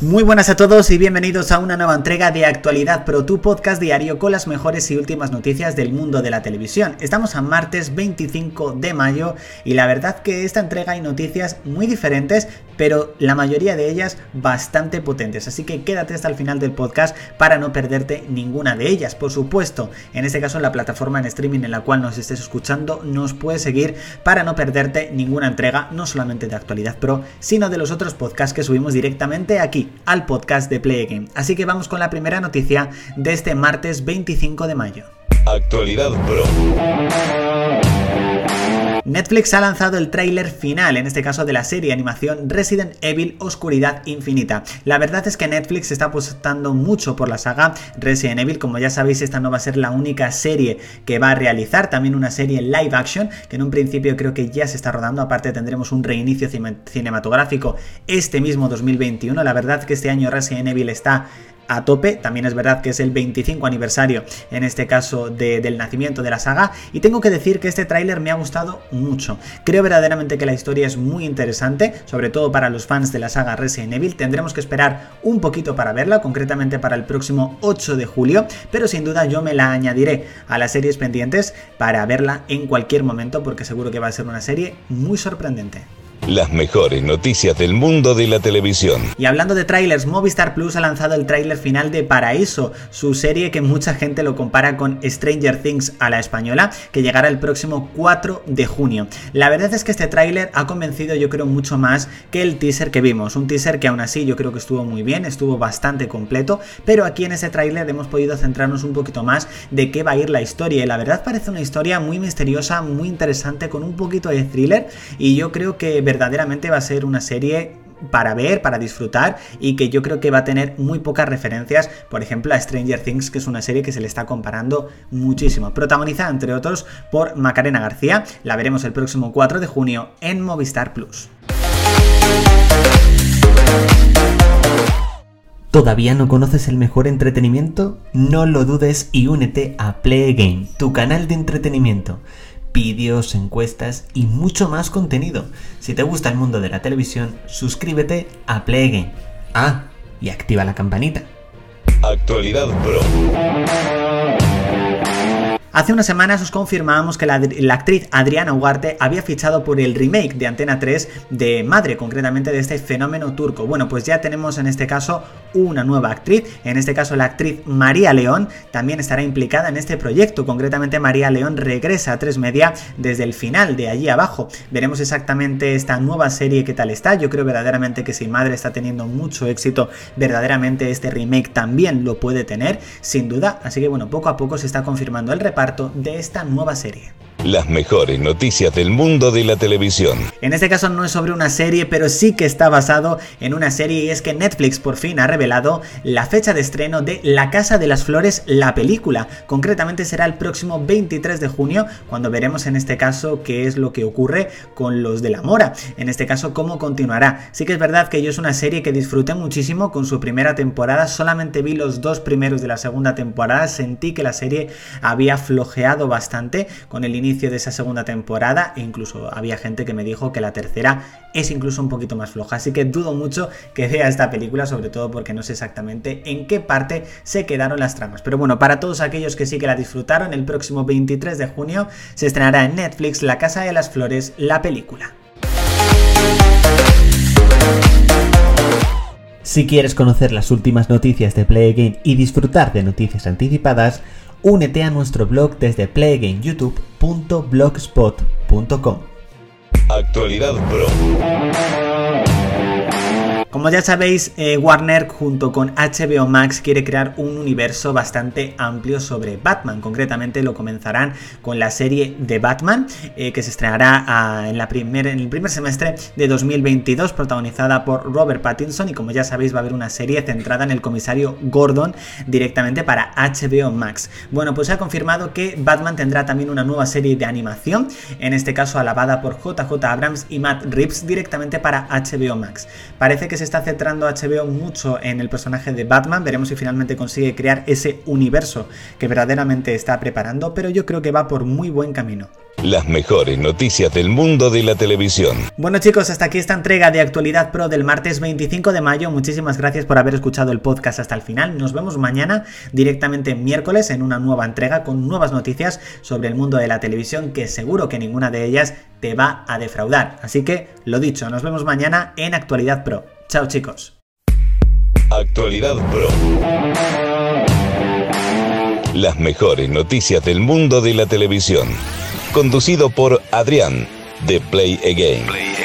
Muy buenas a todos y bienvenidos a una nueva entrega de Actualidad Pro, tu podcast diario con las mejores y últimas noticias del mundo de la televisión. Estamos a martes 25 de mayo y la verdad que esta entrega hay noticias muy diferentes, pero la mayoría de ellas bastante potentes. Así que quédate hasta el final del podcast para no perderte ninguna de ellas. Por supuesto, en este caso la plataforma en streaming en la cual nos estés escuchando, nos puedes seguir para no perderte ninguna entrega, no solamente de Actualidad Pro, sino de los otros podcasts que subimos directamente aquí al podcast de Play Game. Así que vamos con la primera noticia de este martes 25 de mayo. Actualidad Pro. Netflix ha lanzado el tráiler final, en este caso de la serie animación Resident Evil Oscuridad Infinita. La verdad es que Netflix está apostando mucho por la saga Resident Evil, como ya sabéis esta no va a ser la única serie que va a realizar, también una serie live action, que en un principio creo que ya se está rodando, aparte tendremos un reinicio cinematográfico este mismo 2021, la verdad que este año Resident Evil está a tope. También es verdad que es el 25 aniversario, en este caso, del nacimiento de la saga. Y tengo que decir que este tráiler me ha gustado mucho. Creo verdaderamente que la historia es muy interesante, sobre todo para los fans de la saga Resident Evil. Tendremos que esperar un poquito para verla, concretamente para el próximo 8 de julio, pero sin duda yo me la añadiré a las series pendientes para verla en cualquier momento, porque seguro que va a ser una serie muy sorprendente. Las mejores noticias del mundo de la televisión. Y hablando de trailers, Movistar Plus ha lanzado el tráiler final de Paraíso, su serie que mucha gente lo compara con Stranger Things a la española, que llegará el próximo 4 de junio. La verdad es que este tráiler ha convencido yo creo mucho más que el teaser que vimos, un teaser que aún así yo creo que estuvo muy bien, estuvo bastante completo, pero aquí en ese tráiler hemos podido centrarnos un poquito más de qué va a ir la historia y la verdad parece una historia muy misteriosa, muy interesante, con un poquito de thriller y yo creo que verdaderamente va a ser una serie para ver, para disfrutar y que yo creo que va a tener muy pocas referencias, por ejemplo a Stranger Things, que es una serie que se le está comparando muchísimo. Protagonizada entre otros por Macarena García, la veremos el próximo 4 de junio en Movistar Plus. ¿Todavía no conoces el mejor entretenimiento? No lo dudes y únete a Play Game, tu canal de entretenimiento vídeos, encuestas y mucho más contenido. Si te gusta el mundo de la televisión, suscríbete a Play Ah, y activa la campanita. Actualidad Pro. Hace unas semanas os confirmábamos que la, actriz Adriana Ugarte había fichado por el remake de Antena 3 de Madre, concretamente de este fenómeno turco. Bueno, pues ya tenemos en este caso una nueva actriz, en este caso la actriz María León también estará implicada en este proyecto, concretamente María León regresa a 3 Media desde el final de allí abajo. Veremos exactamente esta nueva serie qué tal está, yo creo verdaderamente que si Madre está teniendo mucho éxito, verdaderamente este remake también lo puede tener, sin duda, así que bueno, poco a poco se está confirmando el reparto de esta nueva serie. Las mejores noticias del mundo de la televisión. En este caso no es sobre una serie, pero sí que está basado en una serie y es que Netflix por fin ha revelado la fecha de estreno de La Casa de las Flores, la película. Concretamente será el próximo 23 de junio, cuando veremos en este caso qué es lo que ocurre con los de la Mora. En este caso, cómo continuará. Sí que es verdad que yo es una serie que disfruté muchísimo con su primera temporada, solamente vi los dos primeros de la segunda temporada, sentí que la serie había flojeado bastante con el inicio de esa segunda temporada e incluso había gente que me dijo que la tercera es incluso un poquito más floja. Así que dudo mucho que vea esta película, sobre todo porque no sé exactamente en qué parte se quedaron las tramas. Pero bueno, para todos aquellos que sí que la disfrutaron, el próximo 23 de junio se estrenará en Netflix La Casa de las Flores, la película. Si quieres conocer las últimas noticias de Play Game y disfrutar de noticias anticipadas, únete a nuestro blog desde playgameyoutube.blogspot.com. Actualidad Pro. Como ya sabéis, eh, Warner junto con HBO Max quiere crear un universo bastante amplio sobre Batman. Concretamente lo comenzarán con la serie de Batman, eh, que se estrenará ah, en, la en el primer semestre de 2022, protagonizada por Robert Pattinson. Y como ya sabéis, va a haber una serie centrada en el comisario Gordon directamente para HBO Max. Bueno, pues se ha confirmado que Batman tendrá también una nueva serie de animación, en este caso alabada por JJ Abrams y Matt Reeves directamente para HBO Max. Parece que se está centrando HBO mucho en el personaje de Batman, veremos si finalmente consigue crear ese universo que verdaderamente está preparando, pero yo creo que va por muy buen camino. Las mejores noticias del mundo de la televisión. Bueno chicos, hasta aquí esta entrega de Actualidad Pro del martes 25 de mayo. Muchísimas gracias por haber escuchado el podcast hasta el final. Nos vemos mañana directamente miércoles en una nueva entrega con nuevas noticias sobre el mundo de la televisión que seguro que ninguna de ellas te va a defraudar. Así que, lo dicho, nos vemos mañana en Actualidad Pro. Chao chicos. Actualidad Pro. Las mejores noticias del mundo de la televisión conducido por Adrián de Play Again.